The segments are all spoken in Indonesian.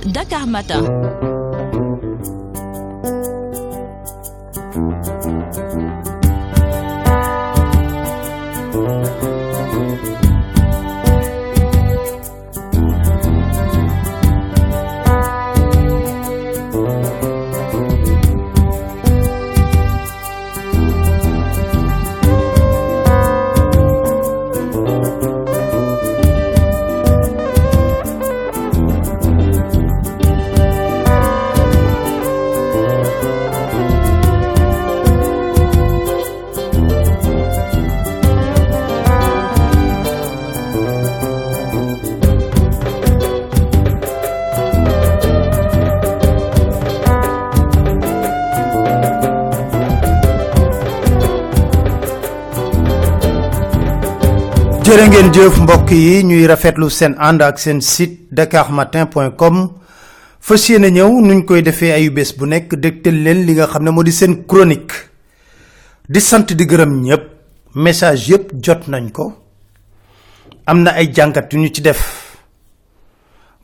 Dakar Matin. Jërë ngeen jëf mbokk yi ñuy rafetlu seen ànd ak seen site dakarmatin.com fas yéene ñëw nuñ koy defee ayu bés bu nekk dégtal leen li nga xam ne moo di seen chronique. Di sant di gërëm ñëpp message yëpp jot nañ ko. Am na ay jàngat yu ñu ci def.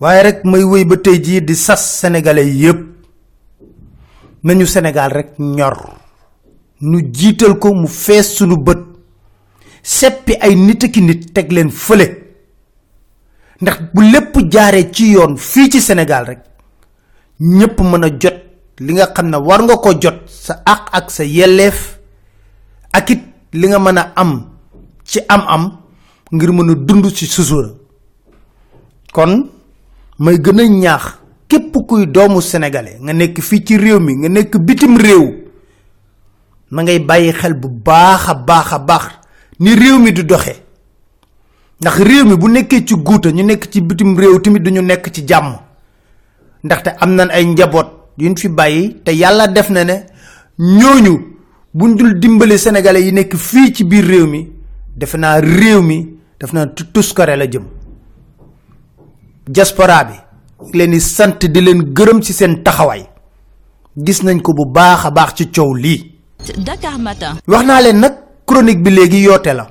Waaye rek may wéy ba tey jii di sas sénégalais yëpp nañu sénégal rek ñor. Nu jiital ko mu fees sunu bët seppi ay nit ki nit teg leen fële. Ndax bu lépp jaaree ci yoon fii ci sénégal rek ñépp mën a jot li nga war nga ko jot sa àq ak sa yelleef ak it li nga mën a am ci am-am ngir mën a dund ci kon may gën a ñaax képp kuy doomu sénégalais nga nekk fii ci réew mi nga nekk bitim réew na ngay bàyyi xel bu baax a baax a baax ni réew mi du doxe. Ndax réew mi bu nekkee ci guuta ñu nekk ci bitim réew tamit duñu nekk ci jàmm. Ndaxte am nañ ay njaboot yuñ fi bàyyi te yàlla def na ne ñooñu buñ dul dimbali sénégalais yi nekk fii ci biir réew mi defe naa réew mi def naa tuskare la jëm. Diaspora bi leen di sant di leen gërëm ci seen taxawaay. Gis nañ ko bu baax a baax ci coow lii. Dakar Matin. wax naa leen nag chronique bi léegi yoote la.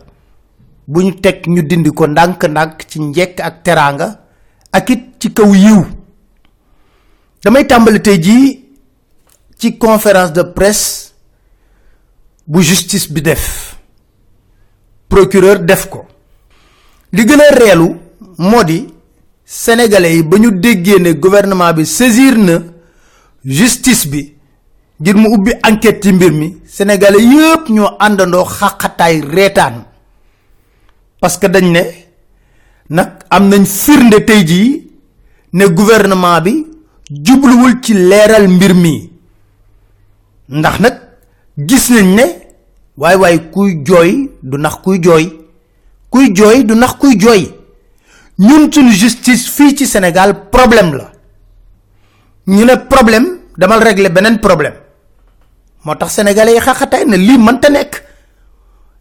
Bu ñu teg ñu dindi ko ndànk-ndànk ci njekk ak teraanga ak it ci kaw yiw. Damay ci conférence de presse bu justice bi def. Procureur def ko. Li gën a reelu di sénégalais yi ba ñu déggee ne gouvernement bi saisir na justice bi ngir mu ubbi enquête ci mbir mi sénégalais yépp ñoo àndandoo xaqataay reetaan. Parce que dañ ne nag am nañ firnde tey jii ne gouvernement bi jubluwul ci leeral mbir mi. Ndax nag gis nañ ne waay waay kuy jooy du nax kuy jooy kuy jooy du nax kuy jooy. Ñun suñu justice fii ci sénégal problème la. Ñu ne problème damal régler beneen problème moo tax sénégalais yi xaxataay ne lii mënta nekk.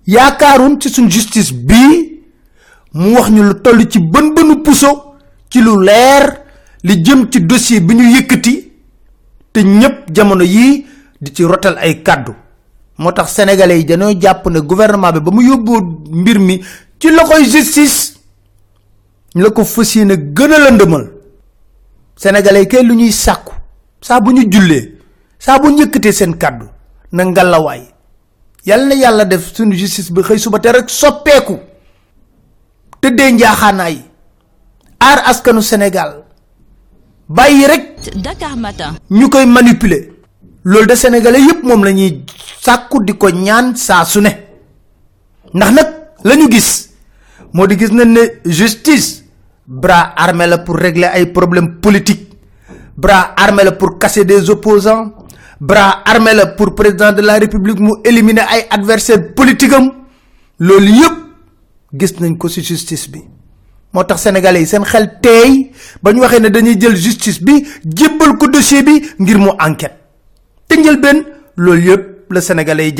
Yaakaarun ci suñ justice bii mu wax ñu lu toll ci bën bënu puso ci lu leer li jëm ci dossier bi ñu yëkkati te ñépp jamono yii di ci rotal ay kàddu. Moo tax sénégalais yi dañoo jàpp ne gouvernement bi ba mu yóbboo mbir mi ci loxoy justice la ko fas yéene gën a lëndëmal. Sénégalais yi kay lu ñuy sàkku saa bu ñu jullee bu na ngalawaay yàlla na yàlla def suñu justice bi xëy suba te rek soppeeku. Tëddee njaaxaanaay. Aar askanu sénégal. Bàyyi rek Dakar Matin. ñu koy manipuler. Loolu de sénégalais yépp moom la ñuy sàkku di ko ñaan saa su ne. Ndax nag la ñu gis moo di gis nañ ne justice bras armé la pour régler ay problèmes politiques. Bras armé la pour casser des opposants bras armé la pour président de la république mu éliminer ay adversaires politiques am. Loolu yépp gis nañ ko ci justice bi. Moo tax sénégalais yi xel teey ba ñu waxee ne dañuy jël justice bi jébbal ko dossier bi ngir mu enquête. Te njël benn loolu yépp la sénégalais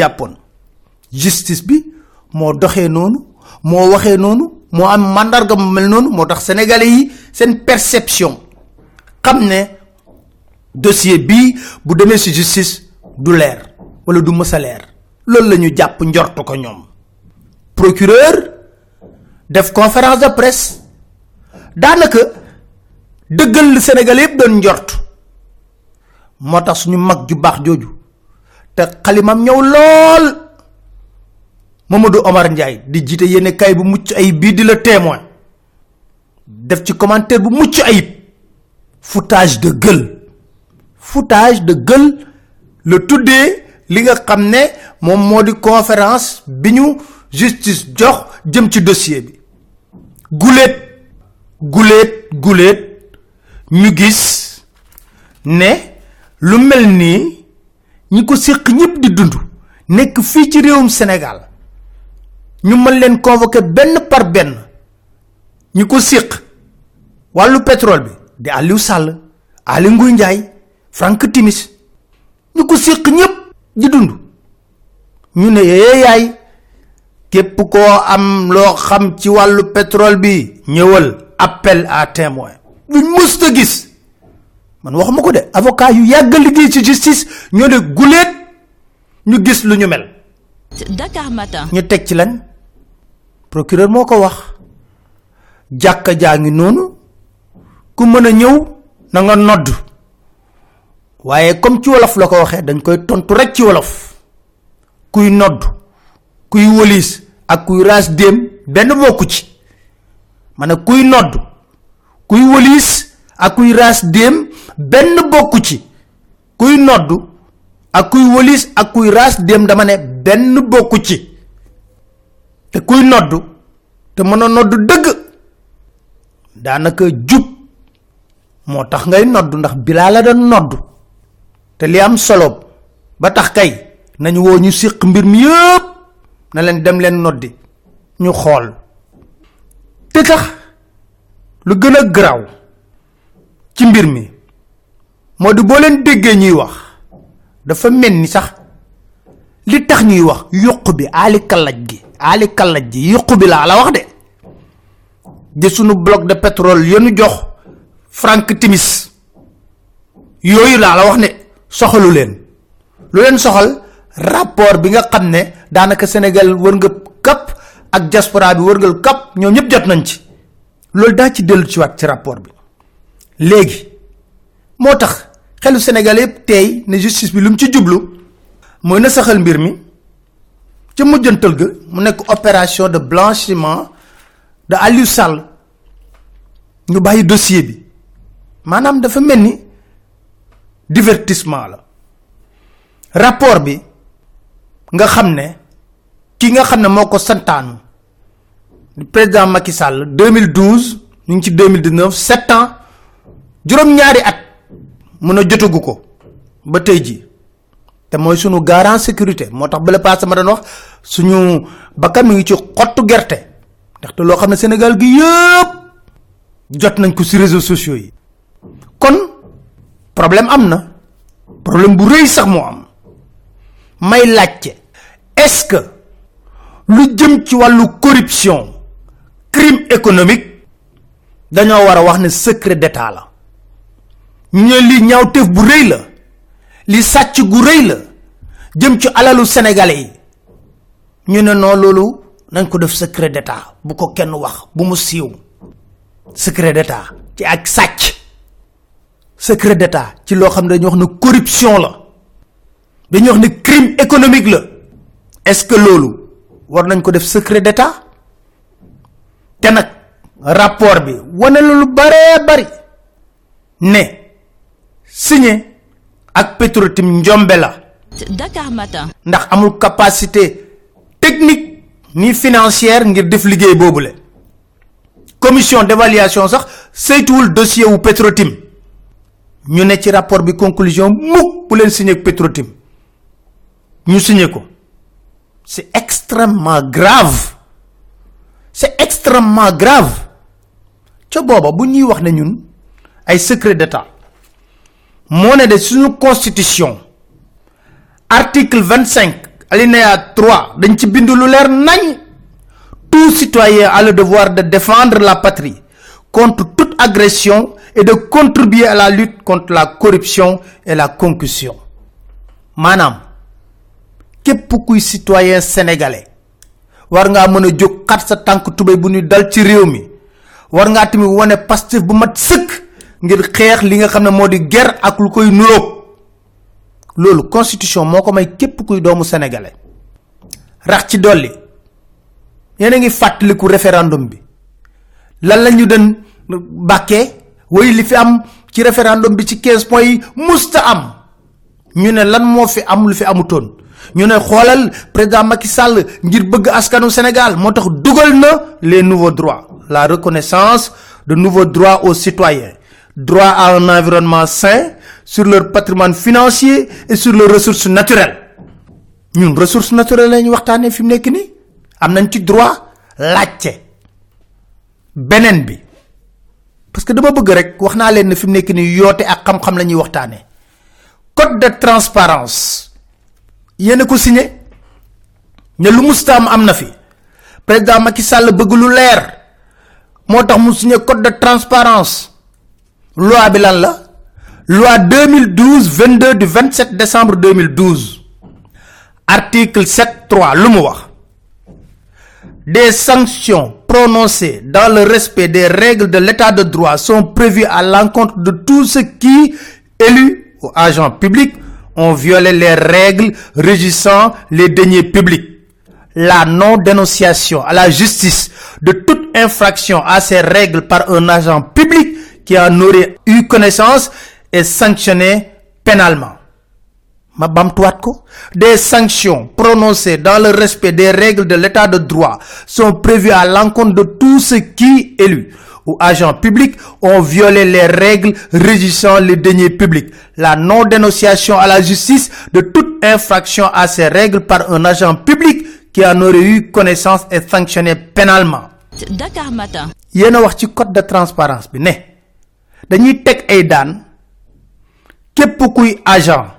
justice bi moo doxee noonu moo waxee am mandarga mu mel noonu moo tax sénégalais yi perception xam ne dossier bii bu demee ci justice du leer wala du mës a leer. Loolu la ko procureur def conférence de presse. Daanaka deugal le sénégal yépp doon njort. Motax suñu mag ju bax joju te xalimam mamadou omar ndjay di jité yene kay bu mucc ay bi di le témoin. Def ci commentaire bu mucc ayib. Foutage de gueule foutage de gueule le tuddé li nga mom modi conférence biñu justice jox jëm ci dossier bi. Gulet gulet gulet ñu gis ne lu mel ni ñi ko séq ñëpp di dund nekk fii ci réewum sénégal ñu mën leen convoquer benn par benn ñi ko séq pétrole bi di aliou sall frank timis ñu ko séq ñëpp di dund. Ñu ne yee yaay képp koo am loo xam ci wàllu pétrole bi ñëwal appel à témoin. Luñ musta gis man waxuma ko de avocat yu yàgg liggéey ci justice ñoo ne guleet ñu gis lu ñu mel. Dakar Matin. ñu teg ci lan? Procureur moo ko wax jàkka jaa ngi noonu ku mën a ñëw na nga nodd waaye comme ci wolof la ko waxee dañ koy tontu rek ci wolof. Kuy nodd kuy wolis ak kuy ras dem benn bokku ci. Mané kuy nodd kuy wolis ak kuy ras dem benn bokku ci. Kuy nodd ak kuy wolis ak kuy ras dem dama ne benn bokku ci. Te kuy nodd te mëna nodd dëgg daanaka jub moo tax ngay nodd ndax bilaa la doon nodd te li am solo ba tax kay nañu woo ñu siq mbir mi yépp na leen dem leen noddi ñu xool. Te tax lu gën a ci mbir mi moo di boo leen déggee ñuy wax dafa mel sax li tax ñuy wax yuq bi aali kallaj gi aali kallaj gi yuq bi laa la wax de. Di sunu bloc de pétrole yenu jox frank timis yooyu laa la wax ne soxalu leen. Lu leen soxal rapport bi nga xam ne daanaka sénégal wërnga kap ak diaspora bi wërngal kap ñoom ñëpp jot nañ ci. Loolu daa ci dellu ci waat ci rapport bi. Léegi moo tax xelu sénégal yëpp tey ne justice bi lu ci jublu mooy na saxal mbir mi ca mujjantal ga mu nekk opération de blanchiment de aliou sall. Ñu bàyyi dossier bi. Maanaam dafa mel ni divertissement la. Rapport bi nga xam ne ki nga xam ne moo santaanu président Macky Sall 2012 ñu ci 2019 7 ans juróom ñaari at mën a jotagu ko ba tey ji te mooy sunu garant sécurité moo tax bala paase ma doon wax suñu bakkan ngi ci xottu gerte. Ndaxte loo xam sénégal gi jot nañ ko si réseaux sociaux yi. Kon problème am problème bu rëy sax moo am. May laajte est ce que lu jëm ci wàllu corruption crime économique dañoo war wax ne secret d'état la. Ñu li ñaawteef bu rëy la li sàcc gu rëy la jëm ci alalu sénégalais yi. Ñu ne noo loolu nañ ko def secret d'état bu ko kenn wax bu mu siiw. Secret d'état ci ak sàcc secret d'état ci loo xam ne dañu wax ne corruption la dañu wax ne crime économique la. Est ce que loolu war nañ ko def secret d'état? Te nag rapport bi wane lu bare bari ne signé ak petrotim njombe la. Dakar Matin. ndax amul capacité technique ni financière ngir def liggéey boobule. Commission d'évaluation sax saytuwul dossier wu petrotim ñu ne ci rapport bi conclusion mukk bu leen signé ak petrotim. Ñu signé ko. C'est extrêmement grave. C'est extrêmement grave. Ca booba bu ñuy wax ne ñun secret d'état moo ne de suñu constitution article 25 alinéa 3 dañ ci bindu lu tout citoyen a le devoir de défendre la patrie contre toute agression et de contribuer à la lutte contre la corruption et la concussion. Manam képp kuy citoyen sénégalais war nga mëna jog xat sa tank tubay bu ñu dal ci réew mi. War nga timi woné pastif bu mat sëkk ngir xeex li nga xam ne moo di guerre ak lu koy nuroog loolu constitution moo ko may képp kuy doomu sénégalais. Rax ci dolli. Yéen a ngi fàttaliku référendum bi. Lan la den bàkkee way li fi am ci référendum bi ci 15 points yi musta am. Ñu ne lan moo fi am lu fi amutoon? Ñu ne xoolal président Macky Sall ngir bëgg askanu Sénégal moo tax dugal na les nouveaux droits la reconnaissance de nouveaux droits aux citoyens. Droit à un environnement sain sur leur patrimoine financier et sur leurs ressources naturelles. Ñun ressources naturelles lañu waxtaanee fi mu nekk nii. Am nañ ci droit laajte. Beneen bi parce que dama bëgg rek wax naa leen ne fi mu nekk yoote ak code de transparence yéen a ko signé ne lu mustaam am na fi. Président Macky Sall bëgg lu leer. Moo tax mu signé code de transparence. Loi bi loi 2012 22 du 27 décembre 2012 article 7 3 lu mu wax? Des sanctions prononcées dans le respect des règles de l'état de droit sont prévues à l'encontre de tous ceux qui élus ou agents publics ont violé les règles régissant les deniers publics. La non-dénonciation à la justice de toute infraction à ces règles par un agent public qui en aurait eu connaissance est sanctionné pénalement ma bamtuwaat ko. Des sanctions prononcées dans le respect des règles de l'état de droit sont prévues à l'encontre de tous ceux qui élus ou agents publics ont violé les règles régissant les deniers publics. La non-dénonciation à la justice de toute infraction à ces règles par un agent public qui en aurait eu connaissance est sanctionné pénalement. Dakar Matin. yéen a wax ci code de transparence bi ne dañuy teg ay daan képp kuy agent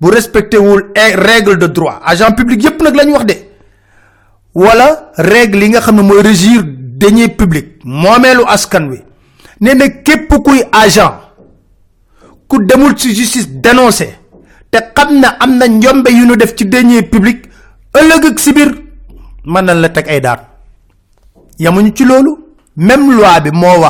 bu respecté wul règle de droit. Agent public yépp nag la ñu wax de. Wala règle yi nga xam ne mooy régir deniers publics moomeelu askan wi. Nee na képp kuy agent ku demul ci justice dénoncé te xam na am na njombe yu ñu def ci ëllëg si même loi bi moo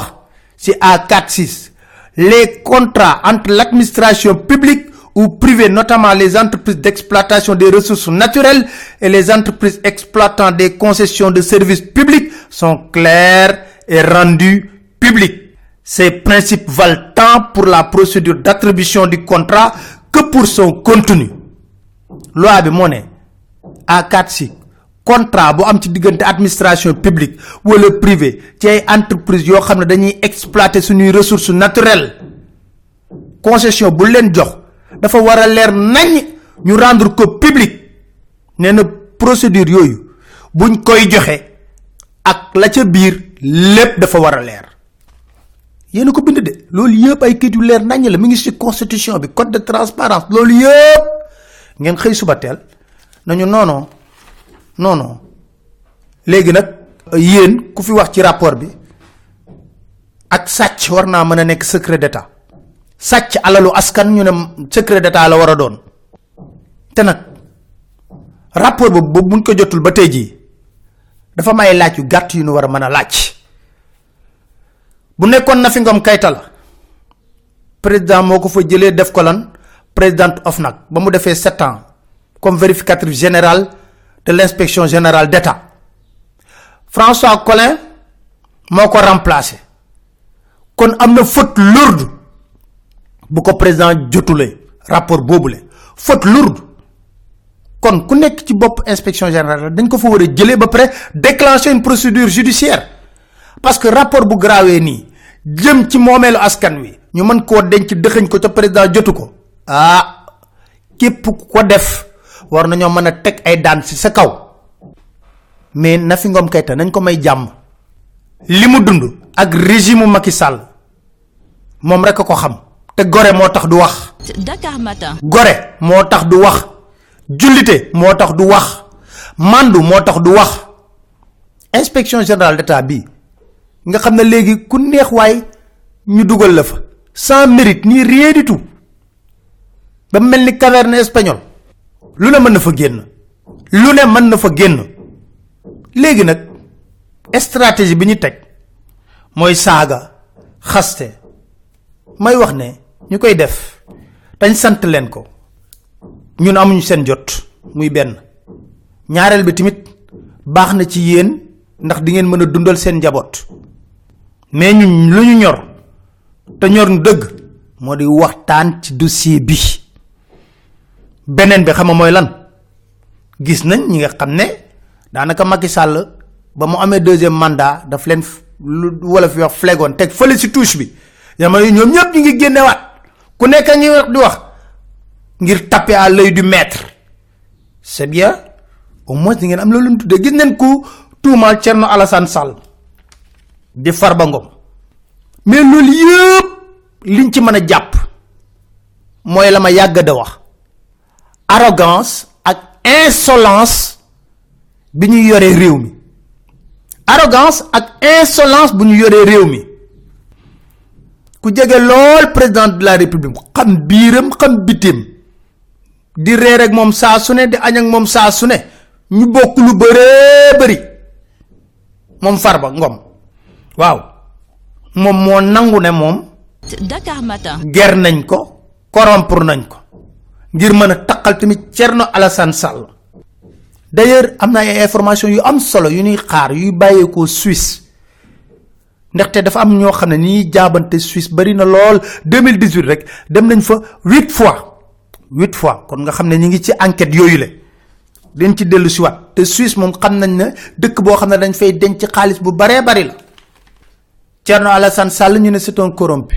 ci A46 les contrats entre l'administration publique ou privée notamment les entreprises d'exploitation des ressources naturelles et les entreprises exploitant des concessions de services publics sont clairs et rendus publics ces principes valent tant pour la procédure d'attribution du contrat que pour son contenu. Loi bi moo ne A46 contrat bu am ci administration publique wala privé ci ay entreprise yoo xam ressources naturelles. Concession bu dafa war a leer nañ ñu rendre ko public. Nee na procédure yooyu buñ koy joxe ak la ca biir lépp dafa war a leer. Yéen ko bind de loolu yëpp ay kayit yu leer nañ la mi ngi ci constitution bi code de transparence loolu yëpp. Ngeen xëy suba teel nañu noonon non léegi nag yéen ku fi wax ci rapport bi ak sàcc war naa mën secret d'état sàcc alalu askan ñu ne secret d'état la war a doon. Te nag rapport boobu boobu buñ ko jotul ba tey jii dafa may laaj yu gàtt yu ñu war a mën a laaj. Bu nekkoon na fi ngom kayta la président moo ko fa jëlee def ko lan présidente ba mu defee sept ans comme vérificatrice générale de l'inspection générale d'État. François Collin moo ko remplacé. Kon am na faute lourde bu ko président jotulee rapport boobule. Faute lourde. Kon ku nekk ci bopp inspection générale dañ ko fa war a jëlee ba pare déclencher une procédure judiciaire. Parce que rapport bu grawee nii jëm ci moomeelu askan wi ñu mën koo denc dëxëñ ko ca président jotu ko. Ah képp ko def war nañoo mën a ay daan ci sa kaw. Mais Nafi Ngom Keïta nañ ko may jàmm. Li mu dund ak régime Macky Sall moom rek ko xam te gore moo tax du wax. Dakar Matin. gore moo tax du wax. Jullite moo tax du wax. Mandu moo tax du wax. Inspection générale d'état bi nga xam ne léegi ku neex waay ñu dugal la fa. Sans mérite ni rien du tout. Ba mel ni caverne espagnole. Lu ne mën na fa génn. Lu ne mën na fa génn. Léegi nag stratégie bi ñu teg mooy saaga xaste. May wax ne ñu def. Dañ sant leen ko. Ñun amuñu seen jot. Muy benn. Ñaareel bi tamit baax na ci yéen ndax di ngeen mën a dundal seen njaboot. Mais ñun lu ñu ñor te ñor ñu dëgg moo di waxtaan ci dossier bi. Beneen bi xam nga mooy lan? Gis nañ ñi nga xam ne daanaka Macky Sall ba mu amee deuxième mandat daf leen lu wala fi wax flegoon teg si touche bi. Yi ñoom ñëpp ñu ngi génnewaat ku nekk ngi wax di wax ngir taper à l'œil du maître. C'est bien au moins ngeen am loolu ñu tuddee. Gis nañ ku tuumaal Thierno Alassane Sall di Farba Ngom. Mais loolu yëpp liñ ci mën a jàpp mooy la ma yàgg da wax. Arrogance ak insolence bi ñu yoree réew mi. Arrogance ak insolence bu ñu yoree réew mi ku jege lool président de la république. Xam biiram xam bitim. Di reer ak moom saa su ne di añ ak moom saa su ne. Ñu bokk lu bëree bëri. Moom Farba Ngom. Waaw. Moom moo nangu ne moom Dakar Matin. ger nañ ko corrompre nañ ko. Ngir mën a taqal tamit Thierno Alassane Sall. D'ailleurs am na ay information yu am solo yu ñuy xaar yuy bàyyeekoo Suisse ndaxte dafa am ñoo xam ne ni jaabante Suisse bari na lool. 2018 rek dem nañ fa huit fois. huit fois kon nga xam ne ñi ngi ci enquête yooyu la dañ ci dellu si waat. te Suisse moom xam nañ ne dëkk boo xam ne dañ fay denc xaalis bu baree bari la. Thierno Alassane Sall ñu ne c'est un corrompu.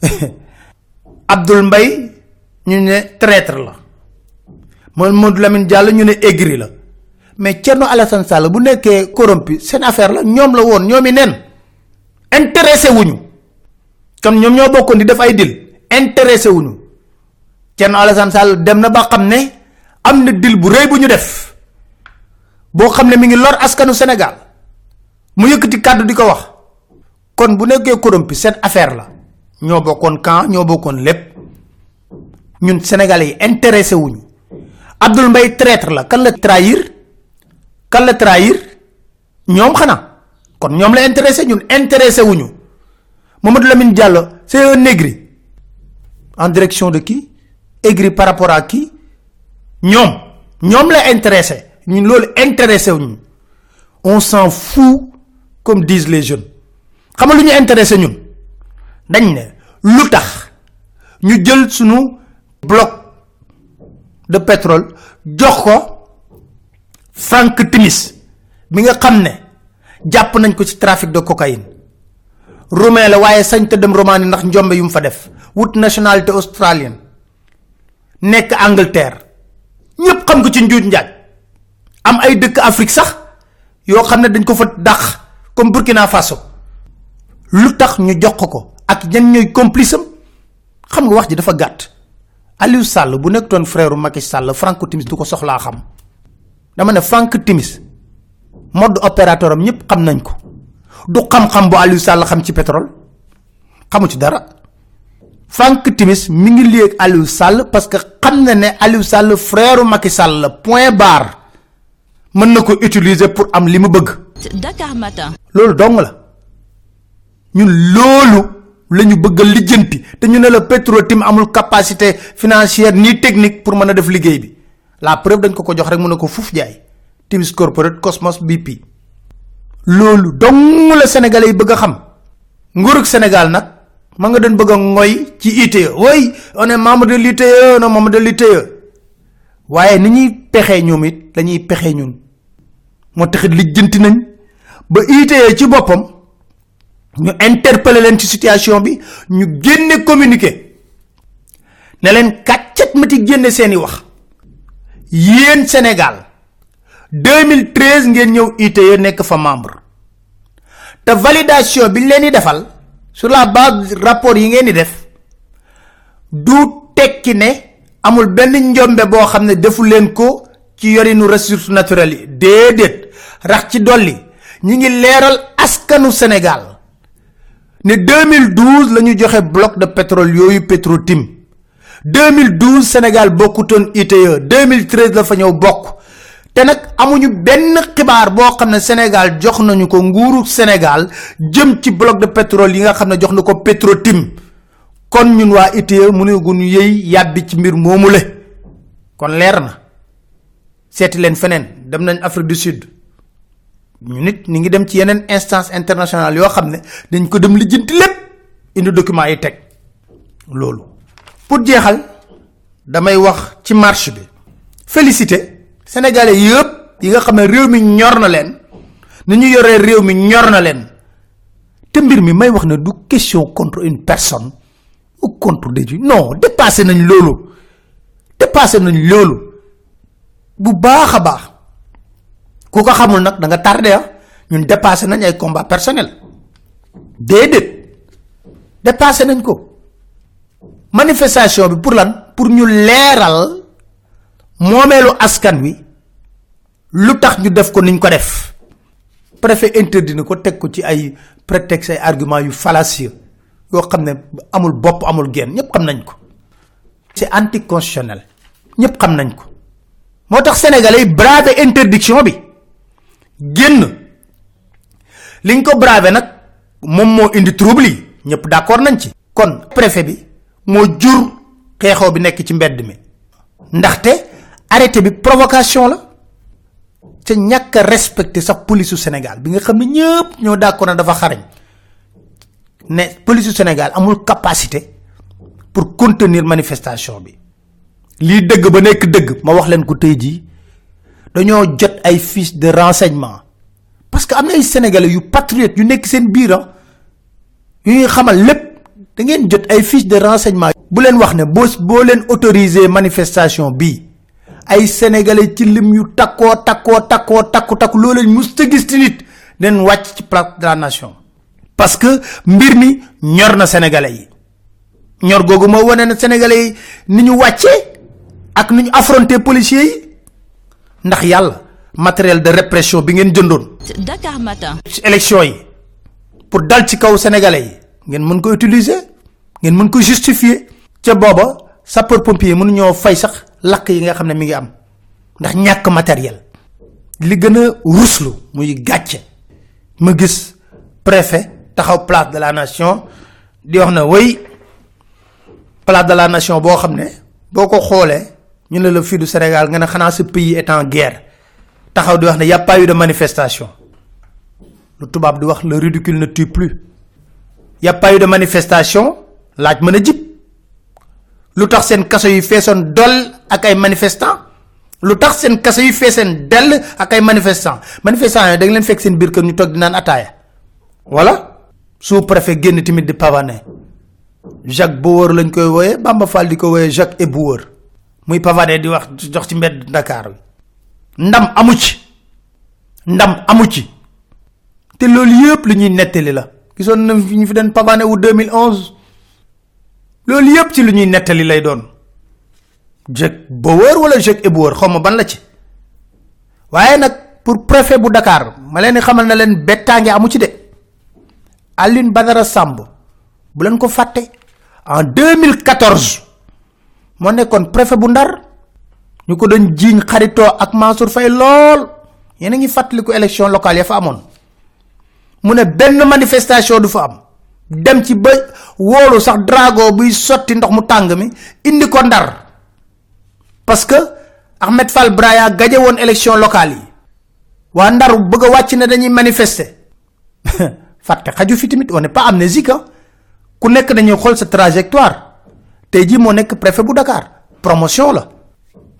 Abdoul Mbaye ñu ne traître la. Mamadou Lamine Diallo ñu ne aigri la. Mais Thierno Alassane Sall bu nekkee corrompu seen affaire la ñoom la woon ñoomi nen intéressé wuñu. Kon ñoom ñoo bokkoon di def ay dil intéressé wuñu. Thierno Alassane Sall dem na ba ne am dil bu rëy bu def xam ne mi ngi lor askanu Sénégal. Mu yëkkati kàddu di ko wax. Kon bu nekkee corrompu seen affaire la ñoo bokkoon camp ñoo bokkoon lépp. Ñun sénégalais intéressé wuñu. Abdoul Mbaye traître la. Kan la trahir? Kan la trahir? Ñoom xanaa kon ñoom la intéressé ñun intéressé wuñu. Mamadou Lamine Diallo c'est un aigri. En direction de qui? Aigri par rapport à qui? Ñoom ñoom la intéressé. Ñun loolu intéressé wuñu. On s'en fout comme disent les jeunes. Xam lu ñu intéressé ñun? Dañ ne lu tax ñu jël sunu bloc de pétrole jox ko Frank Timis mi nga xam ne jàpp nañ ko ci trafic de cocaïne. Roumain la waaye sañ Roumanie ndax njombe yu mu fa def. Wut nationalité australienne. Nekk Angleterre. Ñépp xam ko ci njuuj njaaj. Am ay dëkk Afrique sax yoo xam ne dañ ko fa dàq comme Burkina Faso. Lu tax ñu jox ko ak ñan ñooy complice am? Xam nga wax ji dafa gàtt. Aliou Sall bu nekkoon frère Macky Frank Timis du ko soxlaa xam. Dama ne Frank Timis mode opérateur am ñëpp xam nañ ko. Du xam-xam bu Aliou Sall xam ci pétrole. Xamu ci dara. Frank Timis mi ngi lii ak Aliou Sall parce que xam na ne Aliou Sall frère Macky Sall point barre. Mën na ko utiliser pour am li mu bëgg. Dakar Matin. loolu dong la. Ñun loolu la ñu bëgg lijjanti. Te ñu ne la Petro-Tim amul capacité financière ni technique pour mën a def liggéey bi. La preuve dañ ko ko jox rek ko fuuf jaay Timis Corporate Cosmos BP loolu dong la sénégalais yi bëgg xam. Nguurug Sénégal nag ma nga doon bëgg ngoy ci ITE oui on est membre de l'ITE on est membre de l'ITE waaye ni ñuy pexee ñoom it dañuy pexee ñun. Moo taxit lijjanti nañ ba ITE ci boppam ñu interpeller leen ci situation bi ñu génne communiqué. Ne leen kàccet ma ci génne seeni wax. Yéen Sénégal 2013 ngeen ñëw ITE nekk fa membre. Te validation bi ñu leen di defal sur la base rapport yi ngeen di def du tekki ne amul benn njombe boo xam ne defu leen ko ci yorinu ressources naturelles yi. Déedéet. Rax ci dolli ñi ngi leeral askanu Sénégal ne 2012 la ñu joxe bloc de pétrole yooyu Petro-Tim. 2012 Sénégal bokkutoon ITE 2013 la fa ñëw bokk te nag amuñu benn xibaar boo xam ne Sénégal jox nañu ko nguuru Sénégal jëm ci bloc de pétrole yi nga xam ne jox na ko Petro-Tim. Kon ñun waa ITIE gun yëy yàbbi ci mbir moomu le kon leer na. Seeti leen feneen. Dem nañ Afrique du Sud. Ñu nit ni ngi dem ci yeneen instance internationale yoo xam ne dañ ko dem lijjanti lépp. Indi document yi teg. Loolu. Pour jeexal damay wax ci marche bi. Félicité sénégalais yëpp yi nga xam ne réew mi ñor na leen ni ñu yoree réew mi ñor na leen te mbir mi may wax ne du question contre une personne ou contre des gens non dépassé nañ loolu dépassé nañ loolu. Bu baax baax. Ku ko xamul nag da nga tardé ah. Ñun dépassé nañ ay combat personnel déedéet. Dépassé nañ ko. Manifestation bi pour lan? Pour ñu leeral moomeelu askan wi lu tax ñu def ko niñ ko def. Préfet interdit ko teg ko ci ay prétexte ay argument yu fallacieux yoo xam ne amul bopp amul genn ñëpp xam nañ ko. C'est anticonstitutionnel ñëpp xam nañ ko. Moo tax sénégalais yi bravé interdiction bi. Génn. Liñ ko bravé nag moom moo indi trouble ñëpp d'accord nañ ci. Kon préfet bi moo jur xeexoo bi nekk ci mbedd mi. Ndaxte arrêté bi provocation la. Ca ñàkk a respecté police su Sénégal bi nga xam ne ñëpp ñoo d'accord na dafa xarañ. Ne police su Sénégal amul capacité pour contenir manifestation bi. Lii dëgg ba nekk dëgg ma wax leen ko tey jii. Dañoo jot ay fiches de renseignement. Parce que am na ay sénégalais yu patriotes yu nekk seen biir yu ñuy xamal lépp. Da ngeen jot ay fiches de renseignement. bu leen wax ne boo boo leen autorisé manifestation bii ay sénégalais ci lim yu takkoo takkoo takkoo takku takku loo leen mus ta gis ci nit den wàcc ci place de la nation. parce que mbir mi ñor na sénégalais yi ñor googu moo wane na sénégalais yi ni ñu wàccee ak ni ñu affronté policiers yi ndax yàlla matériel de répression bi ngeen jëndoon. Dakar Matin. ci élection yi pour dal ci kaw sénégalais yi ngeen mën ko utiliser ngeen mën ko justifier. ca booba sapeur pompier mënu ñoo fay sax lakk yi nga xam ne mi ngi am ndax ñàkk matériel. li gën a ruslu muy gàcce. ma gis préfet taxaw place de la nation di wax na way place de la nation boo xam ne boo ko xoolee ñu ne la fii du Sénégal nga ne xanaa ce pays est en guerre. Taxaw di wax ne y a pas eu de manifestation. Lu tubaab di wax le ridicule ne tue plus. Y a pas eu de manifestation? Laaj mën a jib lu tax seen kaso yi feesoon dol ak ay manifestants? Lu tax seen kaso yi feeseen dell ak ay manifestants? Manifestants yi da nga leen fekk seen biir kër ñu toog di naan wala sous préfet génn tamit di Jacques wooyee Bamba Fall di ko Jacques et Bauer muy pavané di wax jox ci Dakar ndam amu ci. Ndam amu ci. Te loolu yëpp lu ñuy nettali la. Gisoon na ñu fi den pavané wu 2011 loolu yëpp ci lu ñuy nettali lay doon. Jacques Bauer wala Jacques et Bauer xaw ma ban la ci. Waaye nag pour préfet bu Dakar ma leen xamal na leen bettaange amu ci de. Aline Badara Samb bu leen ko fàtte en 2014 moo nekkoon préfet bu Ndar. Ñu ko doon jiiñ xaritoo ak Mansour Faye lool. Yéen a ngi fàttaliku élection locale ya fa amoon. Mu ne benn manifestation du fa am dem ci ba wóolu sax drago buy sotti ndox mu tàng mi indi ko Ndar. Parce que Ahmed Fall Braya gaje woon élection locale yi. Waa Ndar bëgg a wàcc ne dañuy manifester. Fàtte xaju fi tamit on n'est pas amnésique ku nekk dañuy xool sa trajectoire. Tey jii moo nekk préfet bu Dakar. Promotion la.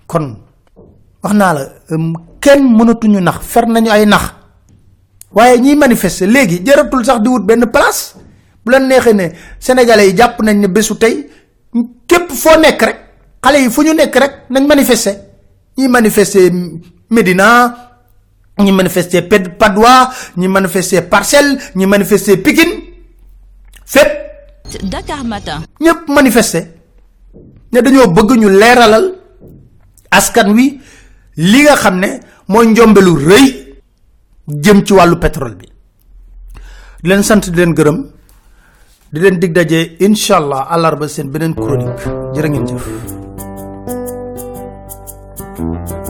Kon wax naa la kenn mënatuñu nax fer nañu ay nax. Waaye ñiy manifester léegi jëratul sax di wut benn place bu la neexee ne sénégalais yi jàpp nañ ne bésu tey képp foo nekk rek xale yi fu ñu nekk rek nañ manifester. Ñi manifester Médina ñi manifester Padois ñi manifester Parcelles ñi manifester Pikine fépp. Dakar Matin. ñëpp manifester ne dañoo bëgg ñu leeralal askan wi li nga xam ne mooy njombelu rëy jëm ci wàllu pétrole bi. Leen sant di leen gërëm di leen dig daje inshallah alarba seen beneen chronique. Jërë ngeen jëf. thank you